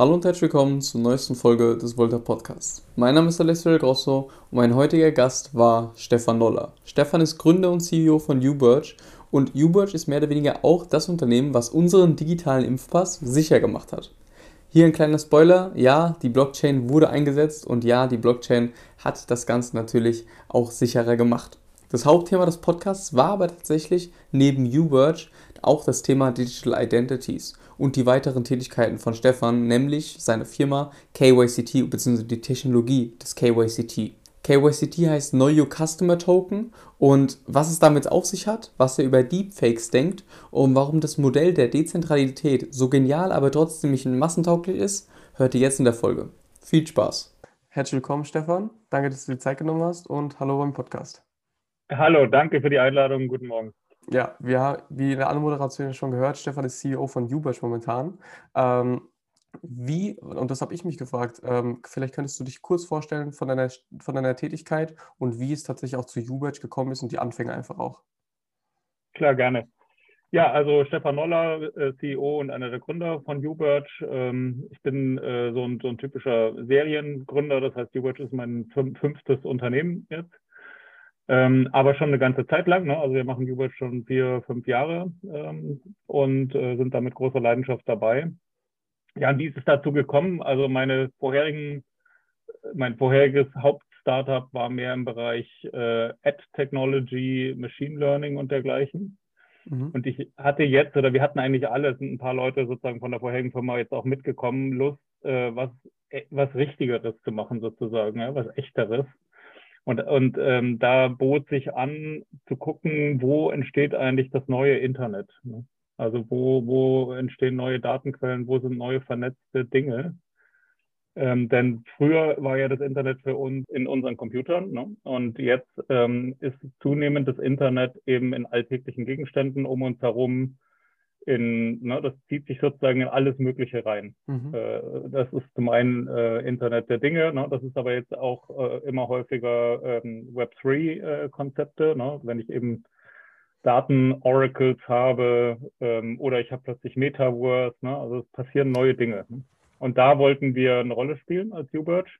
Hallo und herzlich willkommen zur neuesten Folge des Volta Podcasts. Mein Name ist Alessio Del Grosso und mein heutiger Gast war Stefan Noller. Stefan ist Gründer und CEO von UBirch und UBirch ist mehr oder weniger auch das Unternehmen, was unseren digitalen Impfpass sicher gemacht hat. Hier ein kleiner Spoiler, ja, die Blockchain wurde eingesetzt und ja, die Blockchain hat das Ganze natürlich auch sicherer gemacht. Das Hauptthema des Podcasts war aber tatsächlich neben UBirch auch das Thema Digital Identities und die weiteren Tätigkeiten von Stefan, nämlich seine Firma KYCT bzw. die Technologie des KYCT. KYCT heißt Know Your Customer Token und was es damit auf sich hat, was er über Deepfakes denkt und warum das Modell der Dezentralität so genial, aber trotzdem nicht massentauglich ist, hört ihr jetzt in der Folge. Viel Spaß. Herzlich willkommen, Stefan. Danke, dass du dir Zeit genommen hast und hallo beim Podcast. Hallo, danke für die Einladung. Guten Morgen. Ja, wir wie in der Anmoderation schon gehört, Stefan ist CEO von Uberch momentan. Ähm, wie, und das habe ich mich gefragt, ähm, vielleicht könntest du dich kurz vorstellen von deiner, von deiner Tätigkeit und wie es tatsächlich auch zu Uberch gekommen ist und die Anfänge einfach auch. Klar, gerne. Ja, also Stefan Noller, äh, CEO und einer der Gründer von Uberch. Ähm, ich bin äh, so, ein, so ein typischer Seriengründer, das heißt, Uberch ist mein fünftes Unternehmen jetzt. Ähm, aber schon eine ganze Zeit lang. Ne? Also wir machen Jubel schon vier, fünf Jahre ähm, und äh, sind da mit großer Leidenschaft dabei. Ja, und wie ist es dazu gekommen? Also meine vorherigen, mein vorheriges Hauptstartup war mehr im Bereich äh, Ad Technology, Machine Learning und dergleichen. Mhm. Und ich hatte jetzt, oder wir hatten eigentlich alle, sind ein paar Leute sozusagen von der vorherigen Firma jetzt auch mitgekommen, Lust, äh, was, äh, was Richtigeres zu machen sozusagen, ja, was Echteres. Und, und ähm, da bot sich an, zu gucken, wo entsteht eigentlich das neue Internet. Ne? Also wo, wo entstehen neue Datenquellen, wo sind neue vernetzte Dinge. Ähm, denn früher war ja das Internet für uns in unseren Computern ne? und jetzt ähm, ist zunehmend das Internet eben in alltäglichen Gegenständen um uns herum, in, ne, das zieht sich sozusagen in alles Mögliche rein. Mhm. Äh, das ist zum einen äh, Internet der Dinge, ne, das ist aber jetzt auch äh, immer häufiger ähm, Web3-Konzepte, ne, wenn ich eben Daten-Oracles habe ähm, oder ich habe plötzlich Metaverse, ne, also es passieren neue Dinge. Und da wollten wir eine Rolle spielen als UBirch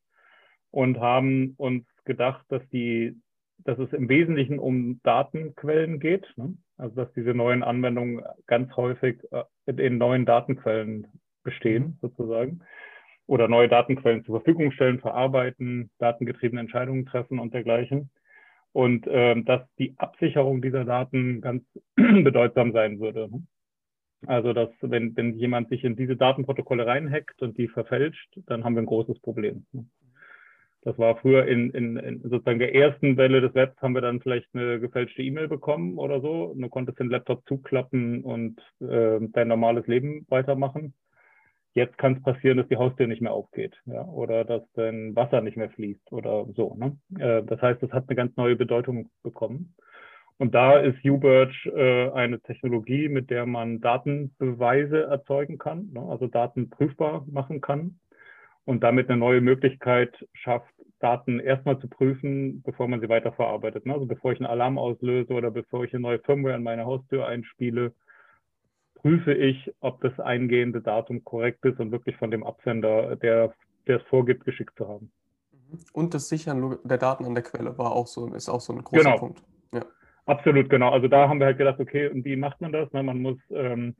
und haben uns gedacht, dass die dass es im Wesentlichen um Datenquellen geht. Ne? Also dass diese neuen Anwendungen ganz häufig äh, in neuen Datenquellen bestehen, mhm. sozusagen. Oder neue Datenquellen zur Verfügung stellen, verarbeiten, datengetriebene Entscheidungen treffen und dergleichen. Und ähm, dass die Absicherung dieser Daten ganz bedeutsam sein würde. Also, dass wenn, wenn jemand sich in diese Datenprotokolle reinhackt und die verfälscht, dann haben wir ein großes Problem. Das war früher in, in, in, sozusagen der ersten Welle des Webs haben wir dann vielleicht eine gefälschte E-Mail bekommen oder so. Du konntest den Laptop zuklappen und äh, dein normales Leben weitermachen. Jetzt kann es passieren, dass die Haustür nicht mehr aufgeht ja, oder dass dein Wasser nicht mehr fließt oder so. Ne? Äh, das heißt, es hat eine ganz neue Bedeutung bekommen. Und da ist UBirch äh, eine Technologie, mit der man Datenbeweise erzeugen kann, ne? also Daten prüfbar machen kann und damit eine neue Möglichkeit schafft, Daten erstmal zu prüfen, bevor man sie weiterverarbeitet. Ne? Also bevor ich einen Alarm auslöse oder bevor ich eine neue Firmware an meine Haustür einspiele, prüfe ich, ob das eingehende Datum korrekt ist und wirklich von dem Absender, der, der es vorgibt, geschickt zu haben. Mhm. Und das Sichern der Daten an der Quelle war auch so, ist auch so ein großer genau. Punkt. Ja. Absolut, genau. Also da haben wir halt gedacht, okay, und wie macht man das? Ne? Man muss ähm,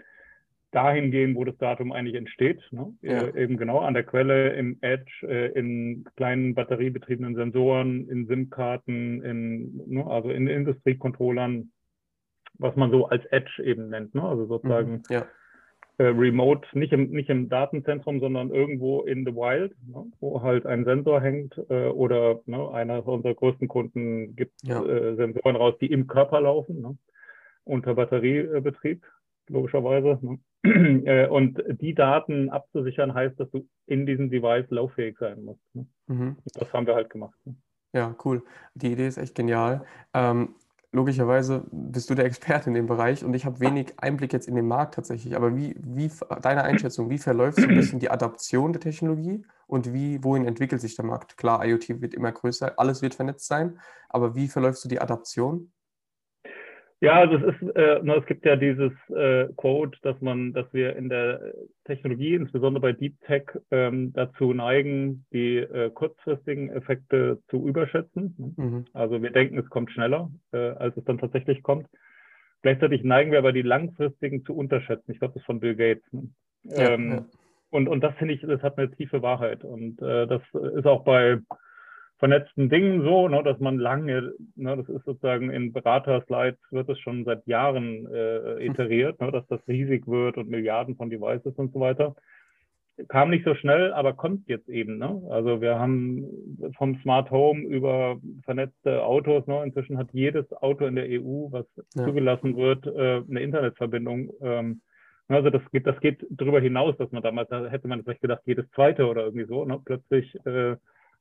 dahin gehen, wo das Datum eigentlich entsteht. Ne? Ja. Äh, eben genau an der Quelle, im Edge, äh, in kleinen batteriebetriebenen Sensoren, in SIM-Karten, in, ne? also in Industriecontrollern, was man so als Edge eben nennt. Ne? Also sozusagen mhm. ja. äh, remote, nicht im, nicht im Datenzentrum, sondern irgendwo in the wild, ne? wo halt ein Sensor hängt äh, oder ne, einer unserer größten Kunden gibt ja. Sensoren raus, die im Körper laufen, ne? unter Batteriebetrieb logischerweise. Ne? Äh, und die Daten abzusichern, heißt, dass du in diesem Device lauffähig sein musst. Ne? Mhm. Das haben wir halt gemacht. Ne? Ja, cool. Die Idee ist echt genial. Ähm, logischerweise bist du der Experte in dem Bereich und ich habe wenig Einblick jetzt in den Markt tatsächlich. Aber wie, wie deine Einschätzung, wie verläuft so ein bisschen die Adaption der Technologie und wie, wohin entwickelt sich der Markt? Klar, IoT wird immer größer, alles wird vernetzt sein, aber wie verläuft so die Adaption? Ja, das ist, äh, es gibt ja dieses äh, Quote, dass man, dass wir in der Technologie, insbesondere bei Deep Tech, ähm, dazu neigen, die äh, kurzfristigen Effekte zu überschätzen. Mhm. Also wir denken, es kommt schneller, äh, als es dann tatsächlich kommt. Gleichzeitig neigen wir aber die langfristigen zu unterschätzen. Ich glaube, das ist von Bill Gates. Ne? Ja, ähm, ja. Und, und das finde ich, das hat eine tiefe Wahrheit. Und äh, das ist auch bei vernetzten Dingen so, ne, dass man lange, ne, das ist sozusagen in Beraterslides wird es schon seit Jahren äh, iteriert, ne, dass das riesig wird und Milliarden von Devices und so weiter. Kam nicht so schnell, aber kommt jetzt eben. Ne? Also wir haben vom Smart Home über vernetzte Autos, ne? inzwischen hat jedes Auto in der EU, was ja. zugelassen wird, äh, eine Internetverbindung. Ähm, also das geht, das geht darüber hinaus, dass man damals, da hätte man vielleicht gedacht, jedes zweite oder irgendwie so, ne? plötzlich äh,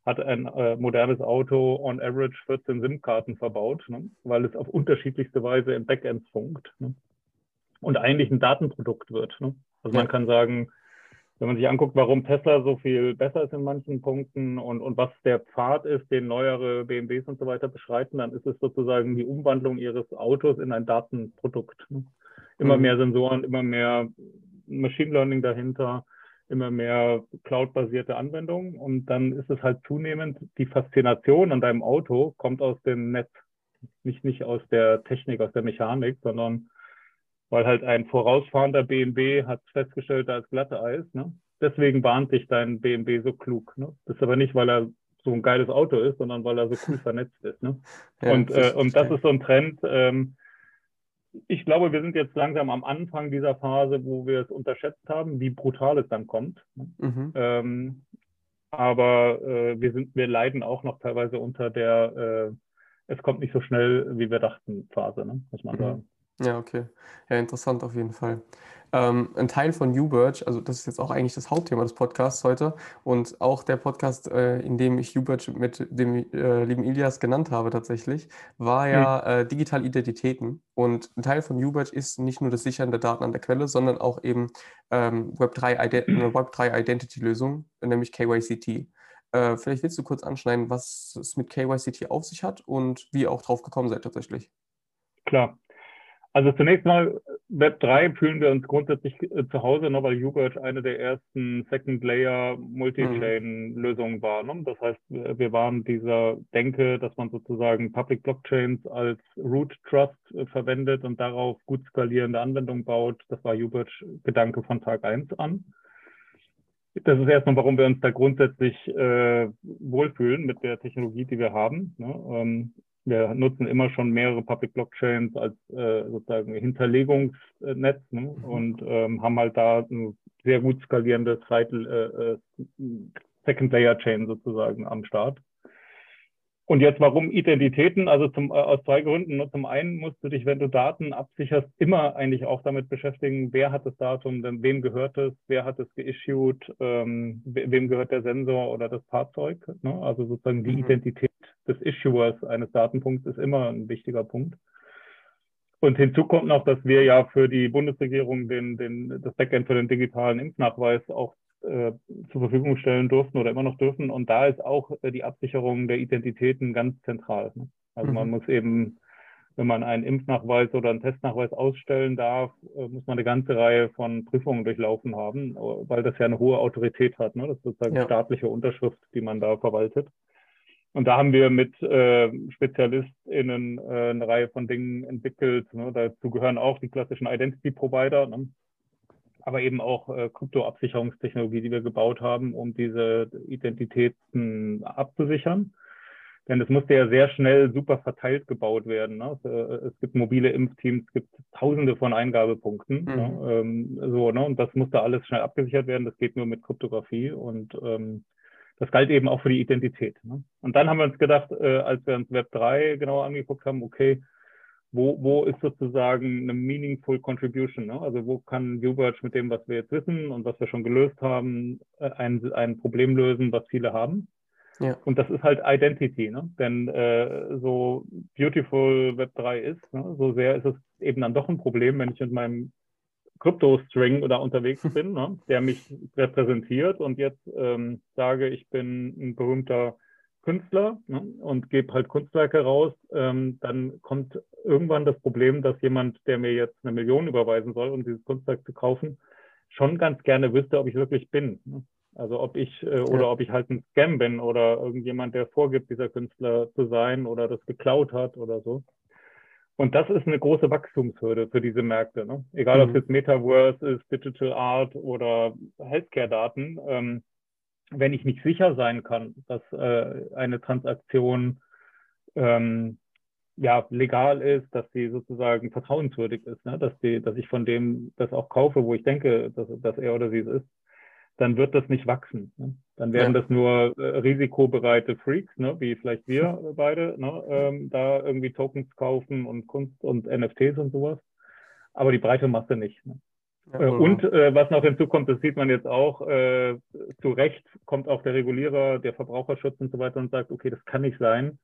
hat ein äh, modernes Auto on average 14 SIM-Karten verbaut, ne? weil es auf unterschiedlichste Weise im Backend funkt ne? und eigentlich ein Datenprodukt wird. Ne? Also ja. man kann sagen, wenn man sich anguckt, warum Tesla so viel besser ist in manchen Punkten und, und was der Pfad ist, den neuere BMWs und so weiter beschreiten, dann ist es sozusagen die Umwandlung ihres Autos in ein Datenprodukt. Ne? Immer mhm. mehr Sensoren, immer mehr Machine Learning dahinter immer mehr cloud-basierte Anwendungen und dann ist es halt zunehmend, die Faszination an deinem Auto kommt aus dem Netz, nicht, nicht aus der Technik, aus der Mechanik, sondern weil halt ein vorausfahrender BMW hat festgestellt, da ist glatte Eis. Ne? Deswegen warnt dich dein BMW so klug. Ne? Das ist aber nicht, weil er so ein geiles Auto ist, sondern weil er so cool vernetzt ist. Ne? Ja, und, äh, und das ist so ein Trend, ähm, ich glaube, wir sind jetzt langsam am Anfang dieser Phase, wo wir es unterschätzt haben, wie brutal es dann kommt. Mhm. Ähm, aber äh, wir, sind, wir leiden auch noch teilweise unter der, äh, es kommt nicht so schnell, wie wir dachten, Phase, ne? muss man mhm. sagen. Ja, okay. Ja, interessant auf jeden Fall. Ähm, ein Teil von UBirch, also das ist jetzt auch eigentlich das Hauptthema des Podcasts heute und auch der Podcast, äh, in dem ich UBirch mit dem äh, lieben Ilias genannt habe tatsächlich, war ja hm. äh, digitale Identitäten. Und ein Teil von UBirch ist nicht nur das Sichern der Daten an der Quelle, sondern auch eben ähm, Web3 Ident eine Web3 Identity Lösung, nämlich KYCT. Äh, vielleicht willst du kurz anschneiden, was es mit KYCT auf sich hat und wie ihr auch drauf gekommen seid tatsächlich. Klar. Also zunächst mal, Web 3 fühlen wir uns grundsätzlich äh, zu Hause, ne, weil UBirch eine der ersten Second Layer Multi-Chain-Lösungen mhm. war. Ne? Das heißt, wir waren dieser Denke, dass man sozusagen Public Blockchains als Root Trust äh, verwendet und darauf gut skalierende Anwendungen baut. Das war UBirch Gedanke von Tag 1 an. Das ist erstmal, warum wir uns da grundsätzlich äh, wohlfühlen mit der Technologie, die wir haben. Ne? Ähm, wir nutzen immer schon mehrere Public Blockchains als äh, sozusagen Hinterlegungsnetz ne? Mhm. und ähm, haben halt da ein sehr gut skalierendes äh, äh, Second Layer Chain sozusagen am Start. Und jetzt warum Identitäten? Also zum, äh, aus zwei Gründen. Zum einen musst du dich, wenn du Daten absicherst, immer eigentlich auch damit beschäftigen, wer hat das Datum, denn wem gehört es, wer hat es geissued, ähm, wem gehört der Sensor oder das Fahrzeug. Ne? Also sozusagen die mhm. Identität des Issuers eines Datenpunkts ist immer ein wichtiger Punkt. Und hinzu kommt noch, dass wir ja für die Bundesregierung den, den, das Backend für den digitalen Impfnachweis auch äh, zur Verfügung stellen durften oder immer noch dürfen. Und da ist auch äh, die Absicherung der Identitäten ganz zentral. Ne? Also mhm. man muss eben, wenn man einen Impfnachweis oder einen Testnachweis ausstellen darf, äh, muss man eine ganze Reihe von Prüfungen durchlaufen haben, weil das ja eine hohe Autorität hat. Ne? Das ist sozusagen ja. staatliche Unterschrift, die man da verwaltet. Und da haben wir mit äh, SpezialistInnen äh, eine Reihe von Dingen entwickelt. Ne? Dazu gehören auch die klassischen Identity Provider. Ne? Aber eben auch äh, Kryptoabsicherungstechnologie, die wir gebaut haben, um diese Identitäten abzusichern. Denn es musste ja sehr schnell super verteilt gebaut werden. Ne? Es, äh, es, gibt mobile Impfteams, es gibt tausende von Eingabepunkten. Ne? Mhm. Ne? Ähm, so, ne? Und das musste alles schnell abgesichert werden. Das geht nur mit Kryptographie. Und ähm, das galt eben auch für die Identität. Ne? Und dann haben wir uns gedacht, äh, als wir uns Web 3 genauer angeguckt haben, okay, wo, wo ist sozusagen eine meaningful contribution? Ne? Also wo kann UBirch mit dem, was wir jetzt wissen und was wir schon gelöst haben, äh, ein, ein Problem lösen, was viele haben? Ja. Und das ist halt Identity, ne? Denn äh, so beautiful Web3 ist, ne? so sehr ist es eben dann doch ein Problem, wenn ich mit meinem Crypto-String da unterwegs bin, ne? der mich repräsentiert und jetzt ähm, sage, ich bin ein berühmter Künstler ne, und gebe halt Kunstwerke raus, ähm, dann kommt irgendwann das Problem, dass jemand, der mir jetzt eine Million überweisen soll, um dieses Kunstwerk zu kaufen, schon ganz gerne wüsste, ob ich wirklich bin. Ne? Also ob ich äh, oder ja. ob ich halt ein Scam bin oder irgendjemand, der vorgibt, dieser Künstler zu sein oder das geklaut hat oder so. Und das ist eine große Wachstumshürde für diese Märkte. Ne? Egal, mhm. ob es jetzt Metaverse ist, Digital Art oder Healthcare-Daten. Ähm, wenn ich nicht sicher sein kann, dass äh, eine Transaktion ähm, ja, legal ist, dass sie sozusagen vertrauenswürdig ist, ne? dass, die, dass ich von dem das auch kaufe, wo ich denke, dass, dass er oder sie es ist, dann wird das nicht wachsen. Ne? Dann werden ja. das nur äh, risikobereite Freaks, ne? wie vielleicht wir beide, ne? ähm, da irgendwie Tokens kaufen und Kunst und NFTs und sowas. Aber die breite Masse nicht. Ne? Ja, äh, und äh, was noch hinzukommt, das sieht man jetzt auch, äh, zu Recht kommt auch der Regulierer, der Verbraucherschutz und so weiter und sagt, okay, das kann nicht sein,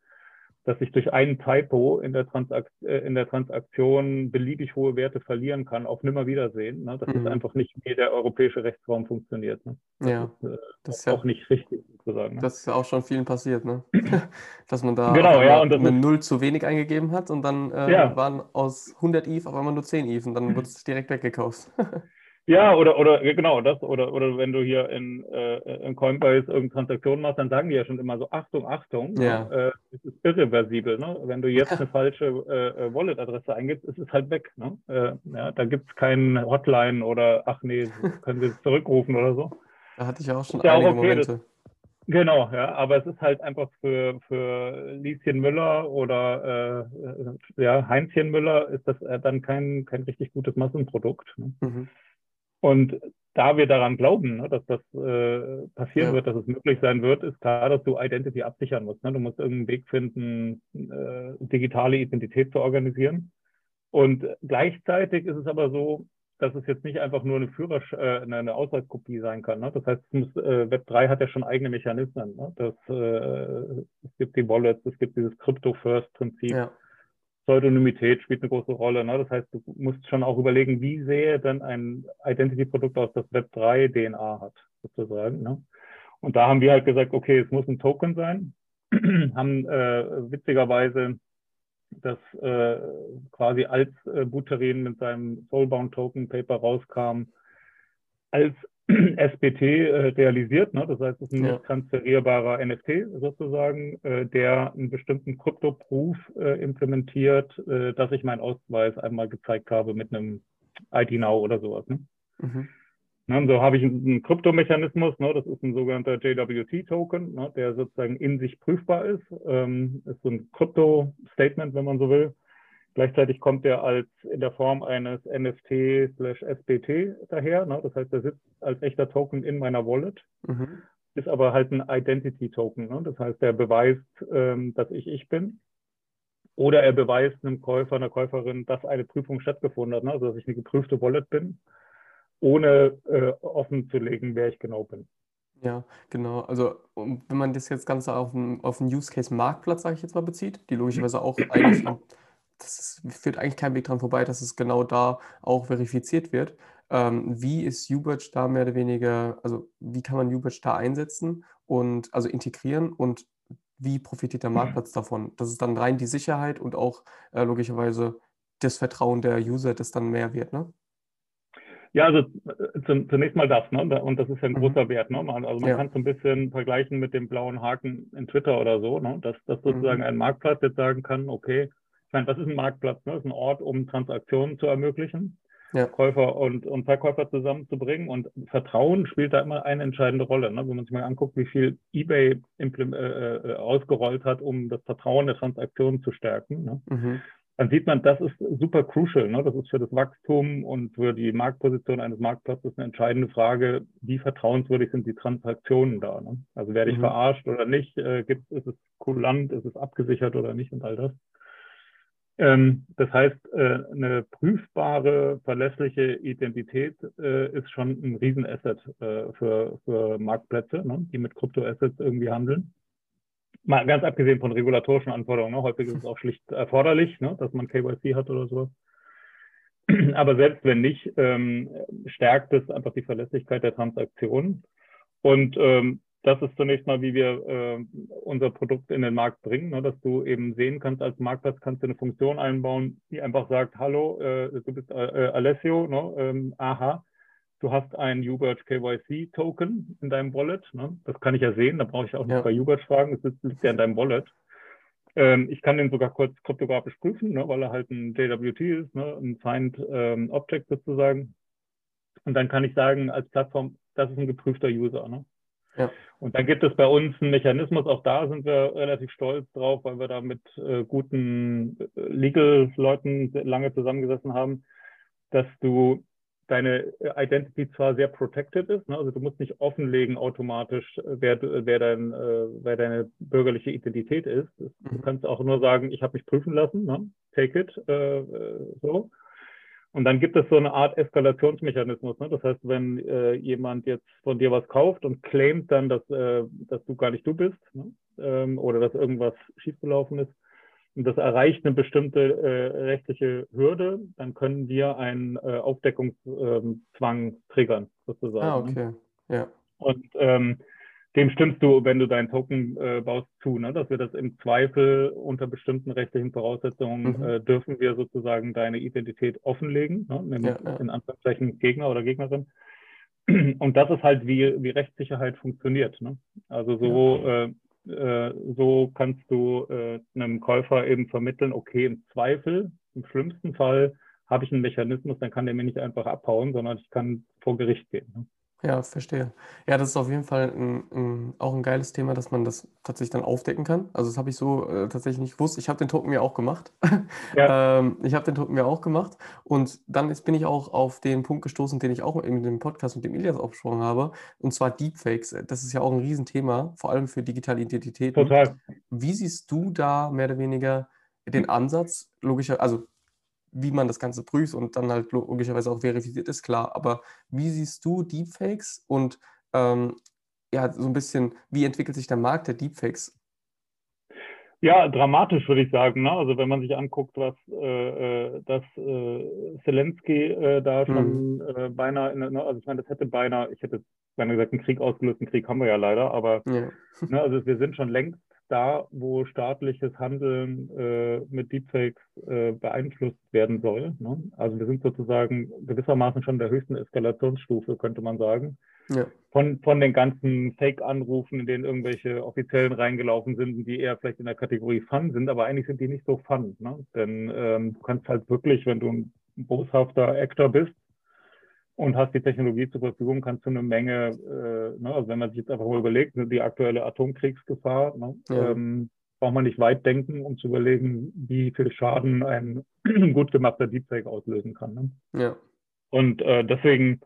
dass ich durch einen Typo in der, Transakt äh, in der Transaktion beliebig hohe Werte verlieren kann, auf Nimmerwiedersehen. Ne? Das mhm. ist einfach nicht, wie der europäische Rechtsraum funktioniert. Ne? Das ja, ist, äh, das ist auch ja, nicht richtig sozusagen. Ne? Das ist ja auch schon vielen passiert, ne? dass man da genau, ja, und eine Null zu wenig eingegeben hat und dann äh, ja. waren aus 100 ETH auf einmal nur 10 ETH und dann wird es direkt weggekauft. Ja, oder, oder genau das, oder, oder wenn du hier in, äh, in Coinbase irgendeine Transaktion machst, dann sagen die ja schon immer so, Achtung, Achtung, ja. äh, es ist irreversibel. Ne? Wenn du jetzt eine falsche äh, äh, Wallet-Adresse eingibst, ist es halt weg. Ne? Äh, ja, da gibt es keinen Hotline oder ach nee, können Sie zurückrufen oder so. Da hatte ich auch schon einige okay, Momente. Das, Genau, ja, aber es ist halt einfach für, für Lieschen Müller oder äh, ja, Heinzchen Müller ist das äh, dann kein, kein richtig gutes Massenprodukt. Ne? Mhm. Und da wir daran glauben, ne, dass das äh, passieren ja. wird, dass es möglich sein wird, ist klar, dass du Identity absichern musst. Ne? Du musst irgendeinen Weg finden, äh, digitale Identität zu organisieren. Und gleichzeitig ist es aber so, dass es jetzt nicht einfach nur eine Führersch äh, eine Ausweiskopie sein kann. Ne? Das heißt, muss, äh, Web 3 hat ja schon eigene Mechanismen. Ne? Das, äh, es gibt die Wallets, es gibt dieses Crypto-First-Prinzip. Ja. Pseudonymität spielt eine große Rolle. Ne? Das heißt, du musst schon auch überlegen, wie sähe denn ein Identity-Produkt aus, das Web3 DNA hat, sozusagen. Ne? Und da haben wir halt gesagt, okay, es muss ein Token sein. haben äh, witzigerweise das äh, quasi als äh, Buterin mit seinem Soulbound Token Paper rauskam, als SBT äh, realisiert. Ne? Das heißt, es ist ein ja. transferierbarer NFT sozusagen, äh, der einen bestimmten Krypto-Proof äh, implementiert, äh, dass ich meinen Ausweis einmal gezeigt habe mit einem ID Now oder sowas. Ne? Mhm. Ne, so habe ich einen Kryptomechanismus, ne, das ist ein sogenannter JWT-Token, ne, der sozusagen in sich prüfbar ist. Ähm, ist so ein Krypto-Statement, wenn man so will. Gleichzeitig kommt er als in der Form eines NFT slash SBT daher. Ne? Das heißt, er sitzt als echter Token in meiner Wallet, mhm. ist aber halt ein Identity Token. Ne? Das heißt, er beweist, ähm, dass ich ich bin. Oder er beweist einem Käufer, einer Käuferin, dass eine Prüfung stattgefunden hat, ne? also dass ich eine geprüfte Wallet bin, ohne äh, offen zu legen, wer ich genau bin. Ja, genau. Also wenn man das jetzt Ganze auf einen, auf einen Use Case Marktplatz, sage ich jetzt mal, bezieht, die logischerweise auch eigentlich das ist, führt eigentlich kein Weg dran vorbei, dass es genau da auch verifiziert wird. Ähm, wie ist Ubridge da mehr oder weniger, also wie kann man Ubridge da einsetzen und also integrieren und wie profitiert der Marktplatz davon? Das ist dann rein die Sicherheit und auch äh, logischerweise das Vertrauen der User, das dann mehr wird, ne? Ja, also äh, zunächst mal das, ne? Und das ist ja ein mhm. großer Wert, ne? Also man ja. kann es ein bisschen vergleichen mit dem blauen Haken in Twitter oder so, ne? Dass, dass sozusagen mhm. ein Marktplatz jetzt sagen kann, okay, meine, was ist ein Marktplatz? Ne? Das ist ein Ort, um Transaktionen zu ermöglichen, ja. Käufer und, und Verkäufer zusammenzubringen. Und Vertrauen spielt da immer eine entscheidende Rolle. Ne? Wenn man sich mal anguckt, wie viel eBay äh, äh, ausgerollt hat, um das Vertrauen der Transaktionen zu stärken, ne? mhm. dann sieht man, das ist super crucial. Ne? Das ist für das Wachstum und für die Marktposition eines Marktplatzes eine entscheidende Frage, wie vertrauenswürdig sind die Transaktionen da. Ne? Also werde ich mhm. verarscht oder nicht? Äh, gibt, ist es kulant? Ist es abgesichert oder nicht? Und all das. Ähm, das heißt, äh, eine prüfbare, verlässliche Identität äh, ist schon ein Riesenasset äh, für, für Marktplätze, ne, die mit Kryptoassets irgendwie handeln. Mal ganz abgesehen von regulatorischen Anforderungen. Ne, häufig ist es auch schlicht erforderlich, ne, dass man KYC hat oder so. Aber selbst wenn nicht, ähm, stärkt es einfach die Verlässlichkeit der Transaktionen. Und ähm, das ist zunächst mal, wie wir äh, unser Produkt in den Markt bringen, ne, dass du eben sehen kannst, als Marktplatz kannst du eine Funktion einbauen, die einfach sagt, hallo, äh, du bist äh, Alessio, ne, ähm, aha, du hast ein Uberge KYC Token in deinem Wallet. Ne? Das kann ich ja sehen, da brauche ich auch nicht ja. bei Uberge fragen, das liegt ja in deinem Wallet. Ähm, ich kann den sogar kurz kryptografisch prüfen, ne, weil er halt ein JWT ist, ne, ein Signed ähm, Object sozusagen. Und dann kann ich sagen, als Plattform, das ist ein geprüfter User. Ne? Ja. Und dann gibt es bei uns einen Mechanismus, auch da sind wir relativ stolz drauf, weil wir da mit äh, guten äh, Legal-Leuten lange zusammengesessen haben, dass du deine Identity zwar sehr protected ist, ne? also du musst nicht offenlegen automatisch, wer, wer, dein, äh, wer deine bürgerliche Identität ist. Du mhm. kannst auch nur sagen, ich habe mich prüfen lassen, ne? take it, äh, äh so. Und dann gibt es so eine Art Eskalationsmechanismus. Ne? Das heißt, wenn äh, jemand jetzt von dir was kauft und claimt dann, dass, äh, dass du gar nicht du bist ne? ähm, oder dass irgendwas schiefgelaufen ist und das erreicht eine bestimmte äh, rechtliche Hürde, dann können wir einen äh, Aufdeckungszwang ähm, triggern, sozusagen. Ah, ne? okay. Ja. Und ähm, dem stimmst du, wenn du deinen Token äh, baust, zu, ne? dass wir das im Zweifel unter bestimmten rechtlichen Voraussetzungen mhm. äh, dürfen wir sozusagen deine Identität offenlegen, ne? nämlich ja, ja. in Anführungszeichen Gegner oder Gegnerin. Und das ist halt, wie, wie Rechtssicherheit funktioniert. Ne? Also so, ja. äh, äh, so kannst du äh, einem Käufer eben vermitteln, okay, im Zweifel, im schlimmsten Fall habe ich einen Mechanismus, dann kann der mir nicht einfach abhauen, sondern ich kann vor Gericht gehen. Ja, verstehe. Ja, das ist auf jeden Fall ein, ein, auch ein geiles Thema, dass man das tatsächlich dann aufdecken kann. Also das habe ich so äh, tatsächlich nicht gewusst. Ich habe den Token mir auch gemacht. Ja. ähm, ich habe den Token mir auch gemacht. Und dann ist, bin ich auch auf den Punkt gestoßen, den ich auch in dem Podcast mit dem Ilias aufgesprochen habe. Und zwar Deepfakes. Das ist ja auch ein Riesenthema, vor allem für digitale Identitäten. Total. Wie siehst du da mehr oder weniger den Ansatz, logischer, also wie man das Ganze prüft und dann halt logischerweise auch verifiziert ist, klar. Aber wie siehst du Deepfakes und ähm, ja, so ein bisschen, wie entwickelt sich der Markt der Deepfakes? Ja, dramatisch würde ich sagen. Ne? Also wenn man sich anguckt, was äh, äh das äh, Zelensky äh, da schon mhm. beinahe, in, ne? also ich meine, das hätte beinahe, ich hätte beinahe gesagt, einen Krieg ausgelöst, einen Krieg haben wir ja leider, aber ja. Ne, also wir sind schon längst da, wo staatliches Handeln äh, mit Deepfakes äh, beeinflusst werden soll. Ne? Also wir sind sozusagen gewissermaßen schon der höchsten Eskalationsstufe, könnte man sagen. Ja. Von, von den ganzen Fake-Anrufen, in denen irgendwelche Offiziellen reingelaufen sind, die eher vielleicht in der Kategorie Fun sind, aber eigentlich sind die nicht so Fun. Ne? Denn ähm, du kannst halt wirklich, wenn du ein boshafter Actor bist, und hast die Technologie zur Verfügung, kannst du eine Menge, äh, ne, also wenn man sich jetzt einfach mal überlegt, ne, die aktuelle Atomkriegsgefahr, ne, ja. ähm, braucht man nicht weit denken, um zu überlegen, wie viel Schaden ein gut gemachter Deepfake auslösen kann. Ne? Ja. Und äh, deswegen,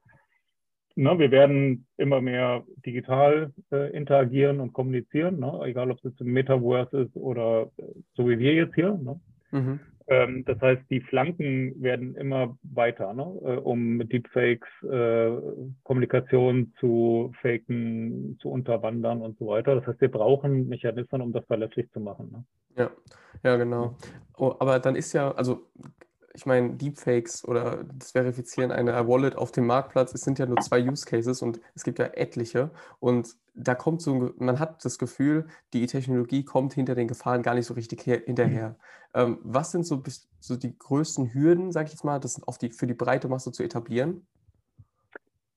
ne, wir werden immer mehr digital äh, interagieren und kommunizieren, ne? egal ob es jetzt im Metaverse ist oder äh, so wie wir jetzt hier. Ne? Mhm. Ähm, das heißt, die Flanken werden immer weiter, ne? Äh, um mit Deepfakes äh, Kommunikation zu faken, zu unterwandern und so weiter. Das heißt, wir brauchen Mechanismen, um das verlässlich zu machen. Ne? Ja, ja, genau. Oh, aber dann ist ja, also ich meine, Deepfakes oder das Verifizieren einer Wallet auf dem Marktplatz, es sind ja nur zwei Use Cases und es gibt ja etliche. Und da kommt so, man hat das Gefühl, die Technologie kommt hinter den Gefahren gar nicht so richtig her, hinterher. Mhm. Ähm, was sind so, so die größten Hürden, sage ich jetzt mal, das auf die, für die breite Masse zu etablieren?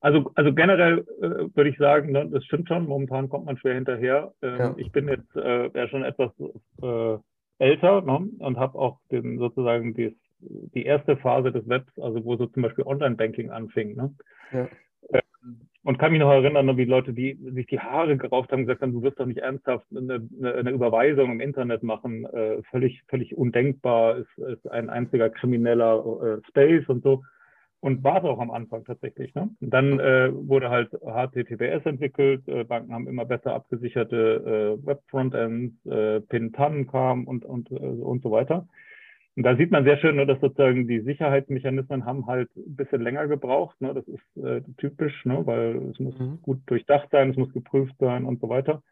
Also, also generell äh, würde ich sagen, ne, das stimmt schon, momentan kommt man schwer hinterher. Ähm, ja. Ich bin jetzt äh, ja schon etwas äh, älter ne, und habe auch den, sozusagen das die erste Phase des Webs, also wo so zum Beispiel Online-Banking anfing. Ne? Ja. Ähm, und kann mich noch erinnern, wie Leute, die sich die Haare gerauft haben, gesagt haben, du wirst doch nicht ernsthaft eine, eine Überweisung im Internet machen. Äh, völlig, völlig undenkbar, ist, ist ein einziger krimineller äh, Space und so. Und war es auch am Anfang tatsächlich. Ne? Und dann äh, wurde halt HTTPS entwickelt, äh, Banken haben immer besser abgesicherte äh, Web-Frontends, äh, PIN-TAN kam und, und, äh, und so weiter. Und da sieht man sehr schön, ne, dass sozusagen die Sicherheitsmechanismen haben halt ein bisschen länger gebraucht. Ne? Das ist äh, typisch, ne? weil es muss mhm. gut durchdacht sein, es muss geprüft sein und so weiter.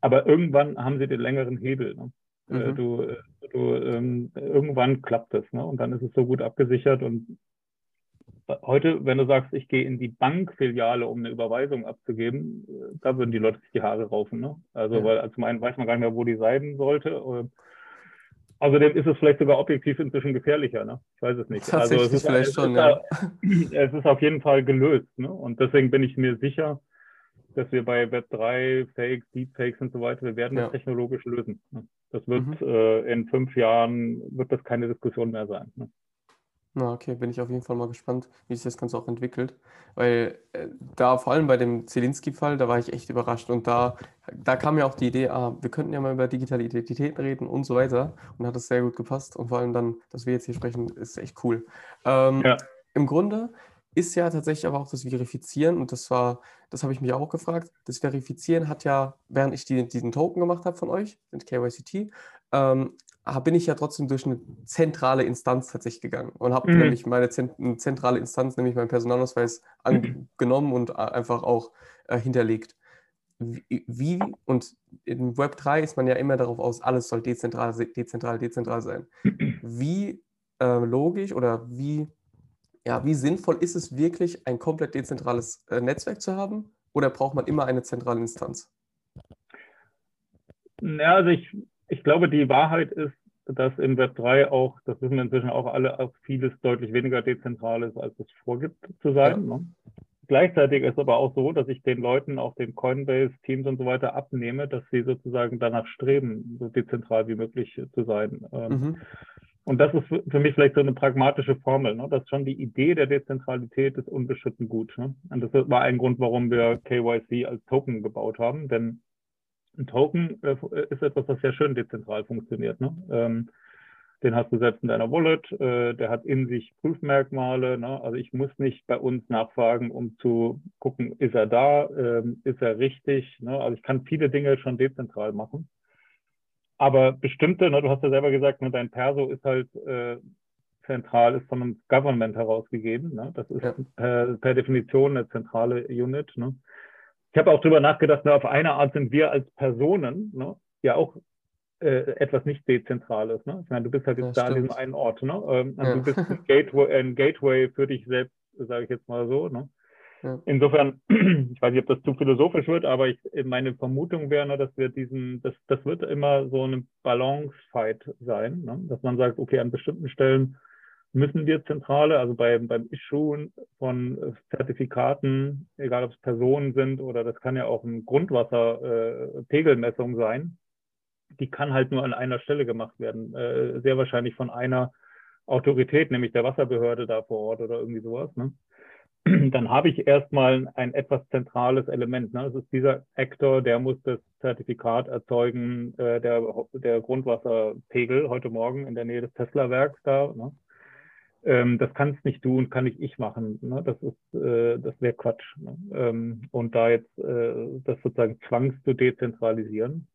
Aber irgendwann haben sie den längeren Hebel. Ne? Äh, mhm. Äh, du, du, ähm, irgendwann klappt es. Ne? Und dann ist es so gut abgesichert und heute, wenn du sagst, ich gehe in die Bankfiliale, um eine Überweisung abzugeben, da würden die Leute sich die Haare raufen. Ne? Also, ja. weil zum einen weiß man gar nicht mehr, wo die sein sollte. Außerdem ist es vielleicht sogar objektiv inzwischen gefährlicher. Ne? Ich weiß es nicht. Tatsächlich also es ist, vielleicht schon, ja. Es ist auf jeden Fall gelöst. Ne? Und deswegen bin ich mir sicher, dass wir bei Web3, Fakes, Deepfakes und so weiter, wir werden ja. das technologisch lösen. Ne? Das wird mhm. äh, in fünf Jahren, wird das keine Diskussion mehr sein. Ne? Na, okay, bin ich auf jeden Fall mal gespannt, wie sich das Ganze auch entwickelt. Weil äh, da, vor allem bei dem Zelinski-Fall, da war ich echt überrascht. Und da, da kam ja auch die Idee, ah, wir könnten ja mal über digitale Identität reden und so weiter. Und hat das sehr gut gepasst. Und vor allem dann, dass wir jetzt hier sprechen, ist echt cool. Ähm, ja. Im Grunde ist ja tatsächlich aber auch das Verifizieren, und das war, das habe ich mich auch gefragt. Das Verifizieren hat ja, während ich die, diesen Token gemacht habe von euch, den KYCT, ähm, bin ich ja trotzdem durch eine zentrale Instanz tatsächlich gegangen und habe mhm. nämlich meine zentrale Instanz, nämlich meinen Personalausweis, angenommen und einfach auch äh, hinterlegt. Wie, wie, und in Web 3 ist man ja immer darauf aus, alles soll dezentral, dezentral, dezentral sein. Wie äh, logisch oder wie, ja, wie sinnvoll ist es wirklich, ein komplett dezentrales äh, Netzwerk zu haben? Oder braucht man immer eine zentrale Instanz? Ja, also ich ich glaube, die Wahrheit ist, dass in Web 3 auch, das wissen wir inzwischen auch alle, auch vieles deutlich weniger dezentral ist, als es vorgibt zu sein. Ja. Ne? Gleichzeitig ist aber auch so, dass ich den Leuten, auch den Coinbase-Teams und so weiter abnehme, dass sie sozusagen danach streben, so dezentral wie möglich zu sein. Ähm, mhm. Und das ist für mich vielleicht so eine pragmatische Formel, ne? dass schon die Idee der Dezentralität ist unbeschritten gut. Ne? Und das war ein Grund, warum wir KYC als Token gebaut haben, denn ein Token äh, ist etwas, was sehr schön dezentral funktioniert. Ne? Ähm, den hast du selbst in deiner Wallet, äh, der hat in sich Prüfmerkmale. Ne? Also ich muss nicht bei uns nachfragen, um zu gucken, ist er da, ähm, ist er richtig. Ne? Also ich kann viele Dinge schon dezentral machen. Aber bestimmte, ne, du hast ja selber gesagt, ne, dein Perso ist halt äh, zentral, ist von einem Government herausgegeben. Ne? Das ist ja. per, per, Definition eine zentrale Unit. Ne? Ich habe auch darüber nachgedacht, ne, auf eine Art sind wir als Personen ne, ja auch äh, etwas nicht Dezentrales. Ne? Ich meine, du bist halt jetzt ja, da stimmt. an diesem einen Ort. Ne? Ähm, also ja. Du bist ein Gateway, ein Gateway für dich selbst, sage ich jetzt mal so. Ne? Ja. Insofern, ich weiß nicht, ob das zu philosophisch wird, aber ich, meine Vermutung wäre, ne, dass wir diesen, das, das wird immer so eine Balance-Fight sein, ne? dass man sagt, okay, an bestimmten Stellen müssen wir Zentrale, also bei, beim Issuen von äh, Zertifikaten, egal ob es Personen sind oder das kann ja auch ein Grundwasserpegelmessung äh, sein, die kann halt nur an einer Stelle gemacht werden. Äh, sehr wahrscheinlich von einer Autorität, nämlich der Wasserbehörde da vor Ort oder irgendwie sowas. Ne? Dann habe ich erstmal ein etwas zentrales Element. Ne? Das ist dieser Actor, der muss das Zertifikat erzeugen, äh, der, der Grundwasserpegel heute Morgen in der Nähe des Tesla-Werks da. Ne? Ähm, das kannst nicht du und kann nicht ich machen. Ne? Das ist, äh, das wäre Quatsch. Ne? Ähm, und da jetzt äh, das sozusagen zwangs zu dezentralisieren.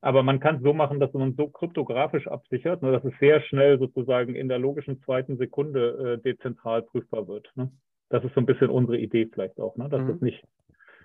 Aber man kann es so machen, dass man so kryptografisch absichert, ne, dass es sehr schnell sozusagen in der logischen zweiten Sekunde äh, dezentral prüfbar wird. Ne? Das ist so ein bisschen unsere Idee vielleicht auch, ne? dass mhm. das nicht,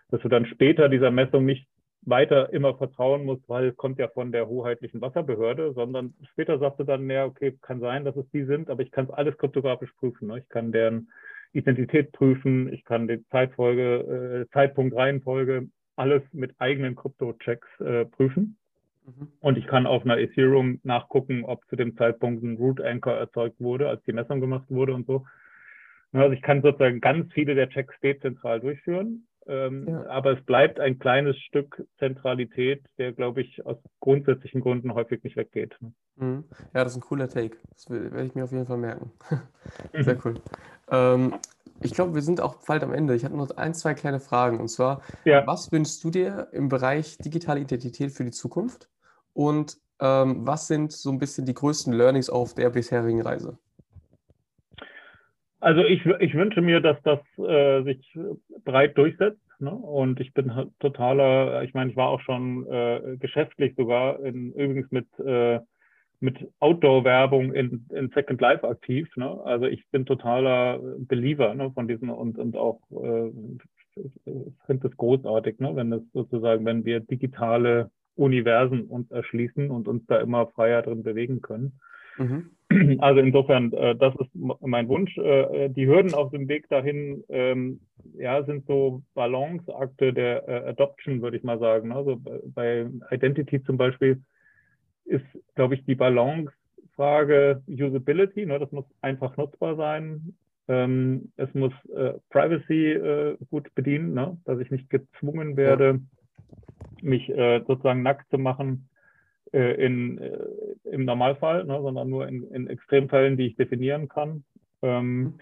dass du dann später dieser Messung nicht weiter immer vertrauen muss, weil es kommt ja von der hoheitlichen Wasserbehörde, sondern später sagst du dann, ja, okay, kann sein, dass es die sind, aber ich kann es alles kryptografisch prüfen. Ne? Ich kann deren Identität prüfen, ich kann die Zeitfolge, äh, Zeitpunkt, Reihenfolge, alles mit eigenen Krypto-Checks äh, prüfen. Mhm. Und ich kann auf einer Ethereum nachgucken, ob zu dem Zeitpunkt ein Root Anchor erzeugt wurde, als die Messung gemacht wurde und so. Also ich kann sozusagen ganz viele der Checks dezentral durchführen ähm, ja. Aber es bleibt ein kleines Stück Zentralität, der, glaube ich, aus grundsätzlichen Gründen häufig nicht weggeht. Mhm. Ja, das ist ein cooler Take. Das werde ich mir auf jeden Fall merken. Sehr cool. Ähm, ich glaube, wir sind auch bald am Ende. Ich hatte noch ein, zwei kleine Fragen. Und zwar, ja. was wünschst du dir im Bereich digitale Identität für die Zukunft? Und ähm, was sind so ein bisschen die größten Learnings auf der bisherigen Reise? Also ich, ich wünsche mir, dass das äh, sich breit durchsetzt. Ne? Und ich bin totaler, ich meine, ich war auch schon äh, geschäftlich sogar, in, übrigens mit, äh, mit Outdoor-Werbung in, in Second Life aktiv. Ne? Also ich bin totaler Believer ne, von diesen und, und auch äh, finde es großartig, ne, wenn es sozusagen, wenn wir digitale Universen uns erschließen und uns da immer freier drin bewegen können. Mhm. Also insofern, äh, das ist mein Wunsch. Äh, die Hürden auf dem Weg dahin ähm, ja, sind so Balanceakte der äh, Adoption, würde ich mal sagen. Also bei Identity zum Beispiel ist, glaube ich, die Balancefrage Usability. Ne? Das muss einfach nutzbar sein. Ähm, es muss äh, Privacy äh, gut bedienen, ne? dass ich nicht gezwungen werde, ja. mich äh, sozusagen nackt zu machen in, äh, im Normalfall, ne, sondern nur in, in, Extremfällen, die ich definieren kann. Ähm,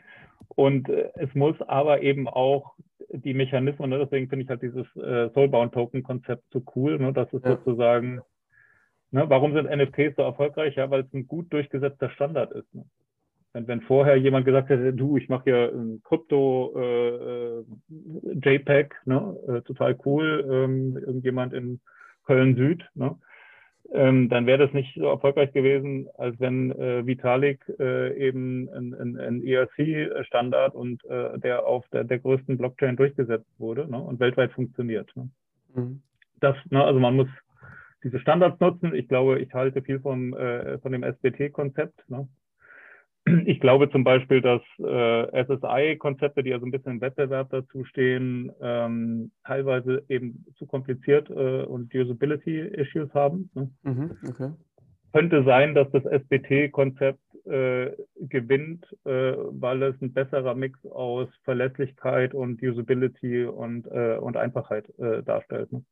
und äh, es muss aber eben auch die Mechanismen, ne, deswegen finde ich halt dieses äh, Soulbound-Token-Konzept so cool, ne, dass es ja. sozusagen, ne, warum sind NFTs so erfolgreich? Ja, weil es ein gut durchgesetzter Standard ist. Ne? Wenn, wenn vorher jemand gesagt hätte, du, ich mache hier ein Krypto äh, JPEG, ne, total cool, ähm, irgendjemand in Köln Süd, ne? Ähm, dann wäre das nicht so erfolgreich gewesen, als wenn äh, Vitalik äh, eben ein, ein, ein ERC-Standard und äh, der auf der, der größten Blockchain durchgesetzt wurde ne, und weltweit funktioniert. Ne. Mhm. Das, ne, also man muss diese Standards nutzen. Ich glaube, ich halte viel vom, äh, von dem SBT-Konzept. Ne ich glaube zum Beispiel, dass äh, SSI-Konzepte, die ja so ein bisschen im Wettbewerb dazu stehen, ähm, teilweise eben zu kompliziert äh, und Usability-Issues haben. Ne? Mhm, okay. Könnte sein, dass das SBT-Konzept äh, gewinnt, äh, weil es ein besserer Mix aus Verlässlichkeit und Usability und, äh, und Einfachheit äh, darstellt. Ne?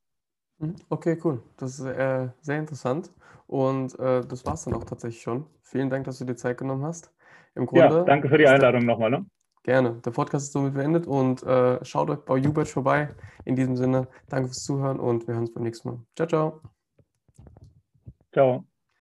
Mhm, okay, cool. Das ist äh, sehr interessant. Und äh, das war es dann auch tatsächlich schon. Vielen Dank, dass du dir Zeit genommen hast. Im Grunde. Ja, danke für die Einladung nochmal. Ne? Gerne. Der Podcast ist somit beendet und äh, schaut euch bei Ubert vorbei. In diesem Sinne, danke fürs Zuhören und wir hören uns beim nächsten Mal. Ciao, ciao. Ciao.